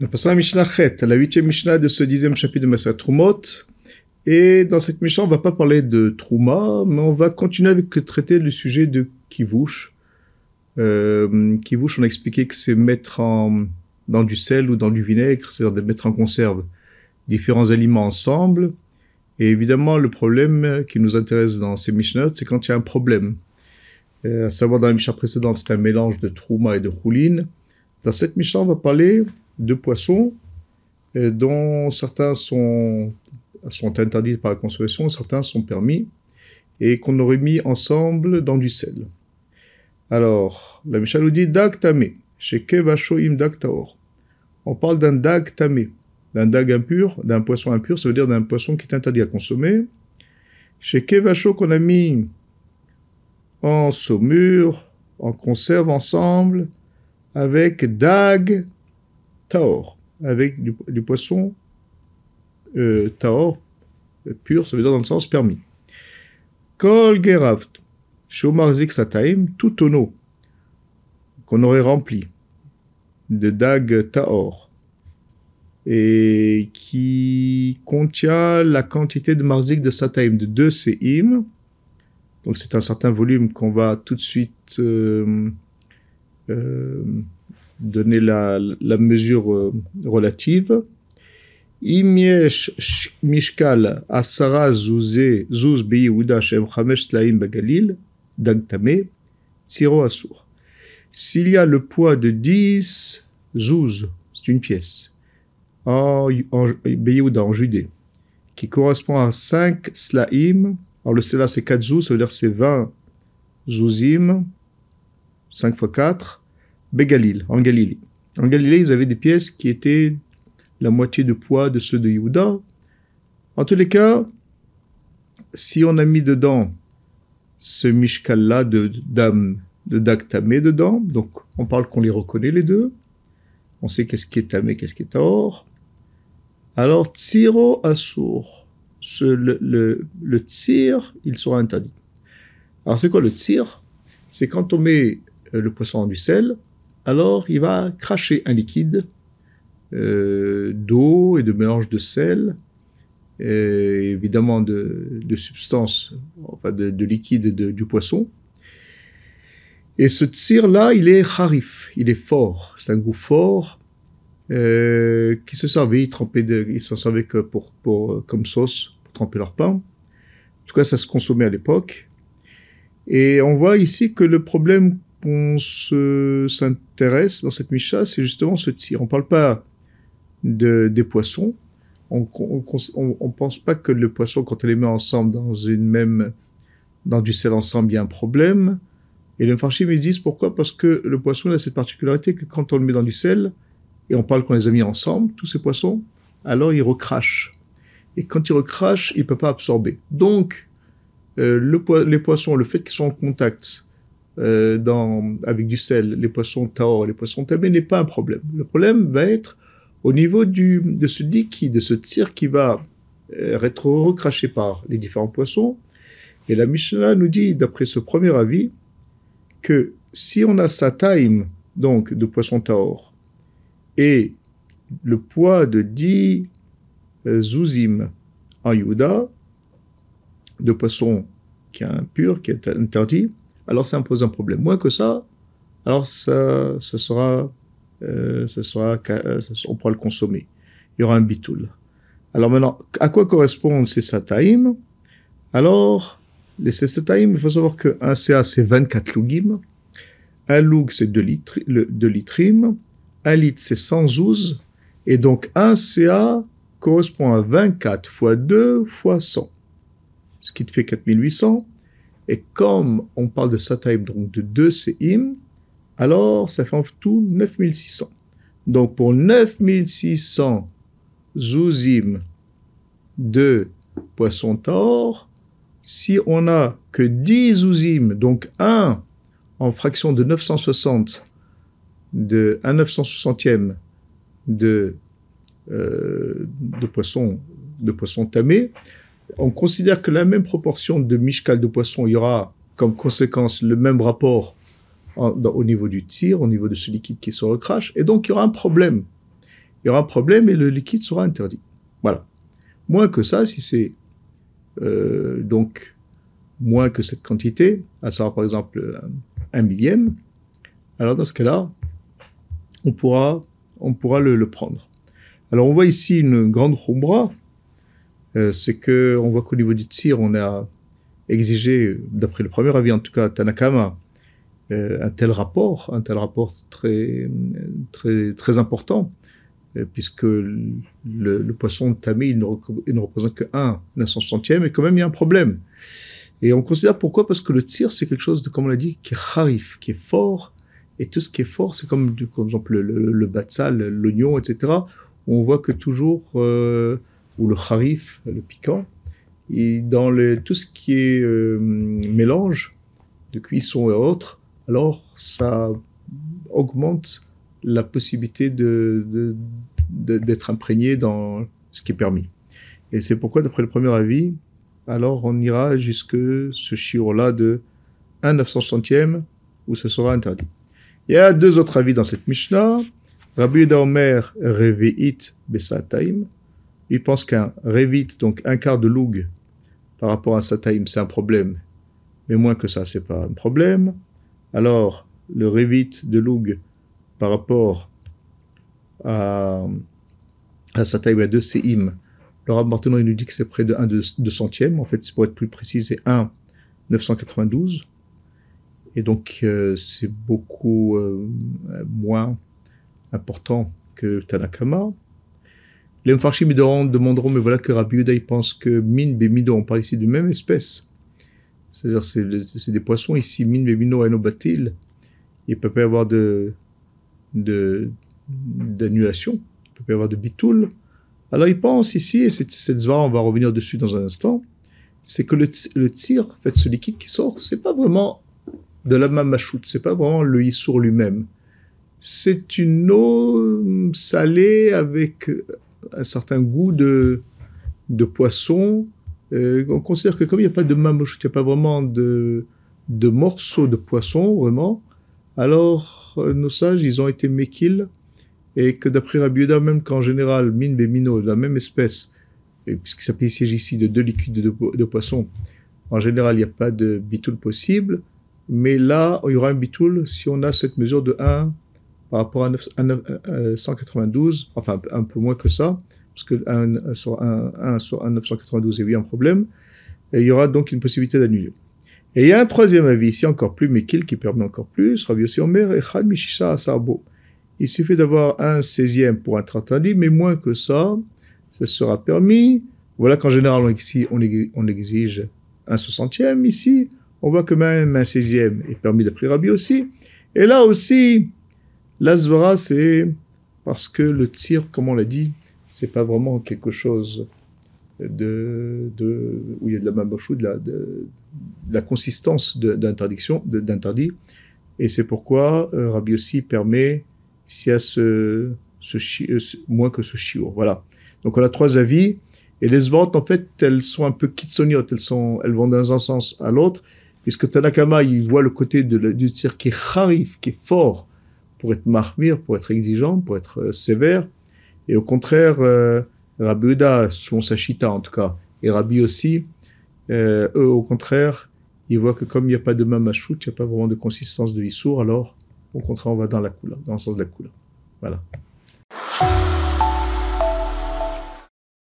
Nous passons à la Mishnah Chet, la huitième Mishnah de ce dixième chapitre de Massa Trumot. Et dans cette Mishnah, on va pas parler de Trouma, mais on va continuer avec traiter le sujet de Kivouche. Euh, Kivouche, on a expliqué que c'est mettre en, dans du sel ou dans du vinaigre, c'est-à-dire de mettre en conserve différents aliments ensemble. Et évidemment, le problème qui nous intéresse dans ces Mishnahs, c'est quand il y a un problème. Euh, à savoir, dans la Mishnah précédente, c'était un mélange de Trouma et de Choulin. Dans cette Mishnah, on va parler de poissons euh, dont certains sont, sont interdits par la consommation, certains sont permis, et qu'on aurait mis ensemble dans du sel. Alors, la Mishnah nous dit Dag tamé, chez Kevashoim dag taor. On parle d'un dag tamé, d'un dag impur, d'un poisson impur, ça veut dire d'un poisson qui est interdit à consommer. Chez Kevasho qu'on a mis en saumure, en conserve ensemble, avec dag taor, avec du, poisson euh, taor, pur, ça veut dire dans le sens permis. Kol geraft, shomar sataim, tout tonneau qu'on aurait rempli de dag taor et qui contient la quantité de marzik de sataim de 2 seim. Donc c'est un certain volume qu'on va tout de suite euh, euh, donner la, la mesure euh, relative. Imiesh mishkal asara zouz beyehuda shem chamesh slaim bagalil dagtame asur. S'il y a le poids de 10 zouz, c'est une pièce, en, en en Judée, qui correspond à 5 slaim, alors le cela c'est 4 zouz, ça veut dire c'est 20 zouzim, 5 fois 4, Begalil, en Galilée. En Galilée, ils avaient des pièces qui étaient la moitié de poids de ceux de Yehuda. En tous les cas, si on a mis dedans ce mishkal-là de dame de Daktamé dedans, donc on parle qu'on les reconnaît les deux, on sait qu'est-ce qui est tamé, qu'est-ce qui est or. Alors, tsiro assour, le, le, le il sera interdit. Alors, c'est quoi le tir? C'est quand on met euh, le poisson dans du sel, alors il va cracher un liquide euh, d'eau et de mélange de sel, et évidemment de, substances, enfin de, liquide du poisson. Et ce tir-là, il est harif, il est fort, c'est un goût fort euh, qui se servait, ils, de, ils s'en servaient pour, pour, comme sauce pour tremper leur pain. En tout cas, ça se consommait à l'époque. Et on voit ici que le problème on s'intéresse dans cette Misha, c'est justement ce tir. On ne parle pas de, des poissons. On ne pense pas que le poisson, quand on les met ensemble dans une même, dans du sel ensemble, il y a un problème. Et les Farshim, ils disent pourquoi? Parce que le poisson a cette particularité que quand on le met dans du sel, et on parle qu'on les a mis ensemble, tous ces poissons, alors ils recrachent. Et quand ils recrachent, ils ne peuvent pas absorber. Donc, euh, le, les poissons, le fait qu'ils soient en contact euh, avec du sel, les poissons taor, les poissons tamés n'est pas un problème. Le problème va être au niveau de ce liquide, de ce tir qui va euh, être recraché par les différents poissons. Et la Mishnah nous dit, d'après ce premier avis, que si on a sa taille, donc de poisson taor, et le poids de 10 euh, zouzim en Yuda, de poisson qui est impur, qui est interdit, alors ça impose un problème. Moins que ça, alors ça, ça sera, euh, ça sera, euh, on pourra le consommer. Il y aura un bitoul. Alors maintenant, à quoi correspondent ces sataïm Alors, les sataïm, il faut savoir qu'un CA, c'est 24 lougim. Un loug, c'est 2 litres, 2 litrim. Un litre, c'est 112. Et donc, un CA correspond à 24 fois 2 fois 100. Ce qui te fait 4800. Et comme on parle de Sataïm, donc de 2 Seim, alors ça fait en tout 9600. Donc pour 9600 zouzim de poisson tort, si on n'a que 10 zouzim, donc 1 en fraction de 960, de 1 960e de, euh, de poisson de poisson tamé, on considère que la même proportion de mishkal de poisson, il y aura comme conséquence le même rapport au niveau du tir, au niveau de ce liquide qui se recrache, et donc il y aura un problème. il y aura un problème et le liquide sera interdit. Voilà. Moins que ça, si c'est euh, donc moins que cette quantité, à savoir par exemple un millième, alors dans ce cas-là, on pourra, on pourra le, prendre. Alors on voit ici une grande euh, c'est que on voit qu'au niveau du tir, on a exigé, d'après le premier avis en tout cas, Tanakama, euh, un tel rapport, un tel rapport très, très, très important, euh, puisque le, poisson Tamé, il ne, représente que 1 900 centième, et quand même il y a un problème. Et on considère pourquoi Parce que le tir, c'est quelque chose, de, comme on l'a dit, qui est harif, qui est fort, et tout ce qui est fort, c'est comme, par exemple le, le, batsal, l'oignon, etc., où on voit que toujours, euh, ou le harif, le piquant, et dans tout ce qui est mélange de cuisson et autres, alors ça augmente la possibilité de, d'être imprégné dans ce qui est permis. Et c'est pourquoi, d'après le premier avis, alors on ira jusque ce chiot-là de 1 900 centième où ce sera interdit. Il y a deux autres avis dans cette Mishnah. Rabbi Omer Reveit Besataim. Il pense qu'un Revit, donc un quart de loug par rapport à Sataim, c'est un problème. Mais moins que ça, c'est pas un problème alors le Revit de Loug par rapport à, à sa taille de Seim, le Rav Martineau nous dit que c'est près de 1 de, centième. En fait, pour être plus précis, c'est 1 992. Et donc, euh, c'est beaucoup euh, moins important que Tanakama. Les Mfarshim demanderont, mais voilà que Rabbi Yuda, il pense que Min, Bemido, on parle ici de même espèce. C'est-à-dire, c'est des poissons ici, mine, bébino, anobatil. Il ne peut pas y avoir de, d'annulation. il ne peut pas y avoir de bitoul. Alors, il pense ici, et cette, cette on va revenir dessus dans un instant, c'est que le, tir, en fait, ce liquide qui sort, c'est pas vraiment de la mamachout, c'est pas vraiment le issour lui-même. C'est une eau salée avec un certain goût de, de poisson, euh, on considère que comme il n'y a pas de mamouche, il n'y a pas vraiment de, de morceaux de poisson, vraiment, alors euh, nos sages, ils ont été méquils, et que d'après Rabbi même qu'en général, mine des de la même espèce, puisqu'il s'agit ici de deux liquides de, de, poisson, en général, il n'y a pas de bitoul possible, mais là, il y aura un bitoul si on a cette mesure de 1 par rapport à, 192, enfin un peu moins que ça, parce que 1 sur 1, sur 1 992 est oui un problème, il y aura donc une possibilité d'annuler. Et il y a un troisième avis ici encore plus méquil qui permet encore plus, Rabbi Yossi Omer et Chad Mishisha Asarbo. Il suffit d'avoir un 16e pour un interdit, mais moins que ça, ce sera permis. Voilà qu'en général, ici, on exige un 60e. Ici, on voit que même un 16e est permis d'après Rabbi aussi. Et là aussi, l'Azvara, c'est parce que le tir, comme on l'a dit, c'est pas vraiment quelque chose de, de, où il y a de la mamachou, de la, de, la consistance d'interdiction, d'interdit. Et c'est pourquoi euh, Rabbi aussi permet, si à ce, ce, euh, moins que ce chiour. Voilà. Donc on a trois avis. Et les ventes, en fait, elles sont un peu kitsoniotes. Elles, sont, elles vont dans un sens à l'autre. Puisque Tanakama, il voit le côté du tir qui est harif, qui est fort, pour être marmire, pour être exigeant, pour être euh, sévère. Et au contraire, euh, Rabbi Uda, selon sa en tout cas, et Rabbi aussi, euh, eux au contraire, ils voient que comme il n'y a pas de mamachout, il n'y a pas vraiment de consistance de issour, alors au contraire on va dans la couleur, dans le sens de la couleur. Voilà.